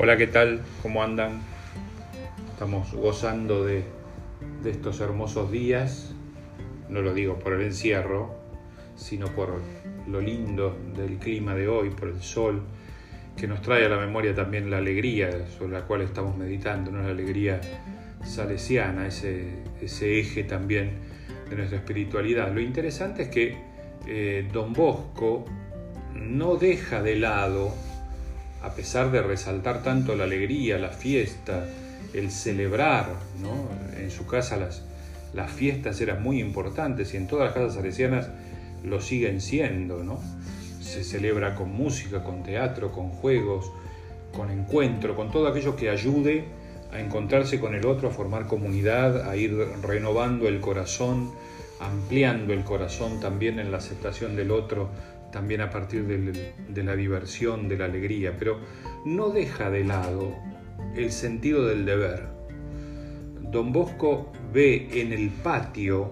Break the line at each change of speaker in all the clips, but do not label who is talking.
Hola, ¿qué tal? ¿Cómo andan? Estamos gozando de, estos hermosos días. No lo digo por el encierro, sino por lo lindo del clima de hoy, por el sol, que nos trae a la memoria también la alegría sobre la cual estamos meditando, ¿no? la alegría salesiana, ese, ese eje también de nuestra espiritualidad. Lo interesante es que eh, Don Bosco no deja de lado, a pesar de resaltar tanto la alegría, la fiesta, el celebrar, ¿no? en su casa las, fiestas eran muy importantes y en todas las casas salesianas lo siguen siendo, ¿no? Se celebra con música, con teatro, con juegos, con encuentro, con todo aquello que ayude a encontrarse con el otro, a formar comunidad, a ir renovando el corazón, ampliando el corazón también en la aceptación del otro, también a partir de la diversión, de la alegría, pero no deja de lado el sentido del deber. Don Bosco ve en el patio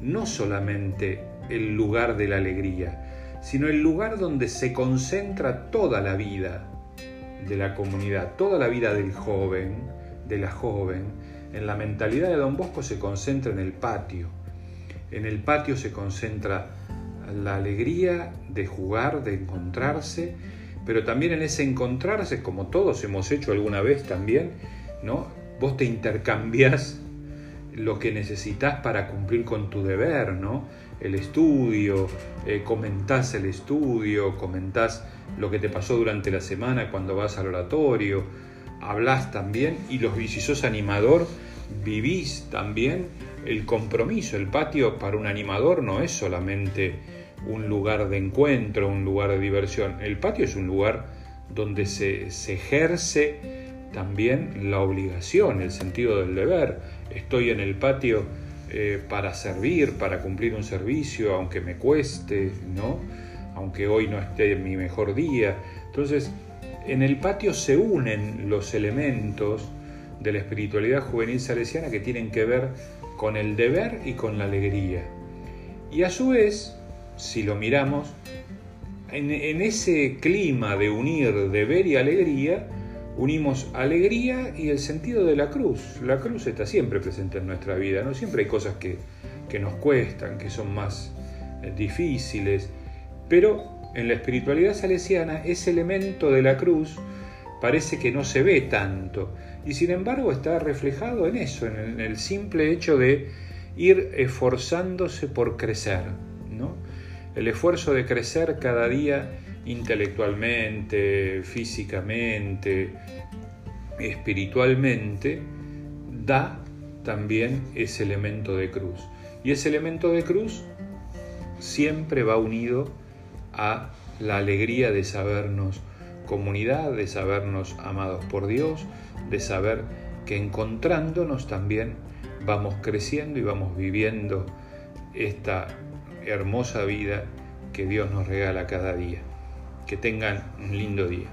no solamente el lugar de la alegría, sino el lugar donde se concentra toda la vida de la comunidad, toda la vida del joven, de la joven. En la mentalidad de Don Bosco se concentra en el patio. En el patio se concentra la alegría de jugar, de encontrarse, pero también en ese encontrarse, como todos hemos hecho alguna vez también, ¿no? Vos te intercambias lo que necesitas para cumplir con tu deber, ¿no? El estudio, eh, comentás el estudio, comentás lo que te pasó durante la semana cuando vas al oratorio, hablas también y los, si sos animador, vivís también el compromiso. El patio para un animador no es solamente un lugar de encuentro, un lugar de diversión. El patio es un lugar donde se, ejerce también la obligación, el sentido del deber estoy en el patio eh, para servir, para cumplir un servicio, aunque me cueste, ¿no? aunque hoy no esté mi mejor día. Entonces, en el patio se unen los elementos de la espiritualidad juvenil salesiana que tienen que ver con el deber y con la alegría. Y a su vez, si lo miramos, en, ese clima de unir deber y alegría, unimos alegría y el sentido de la cruz. La cruz está siempre presente en nuestra vida, ¿no? Siempre hay cosas que, nos cuestan, que son más eh, difíciles, pero en la espiritualidad salesiana ese elemento de la cruz parece que no se ve tanto y sin embargo está reflejado en eso, en el, simple hecho de ir esforzándose por crecer, ¿no? El esfuerzo de crecer cada día intelectualmente, físicamente, espiritualmente, da también ese elemento de cruz. Y ese elemento de cruz siempre va unido a la alegría de sabernos comunidad, de sabernos amados por Dios, de saber que encontrándonos también vamos creciendo y vamos viviendo esta hermosa vida que Dios nos regala cada día. Que tengan un lindo día.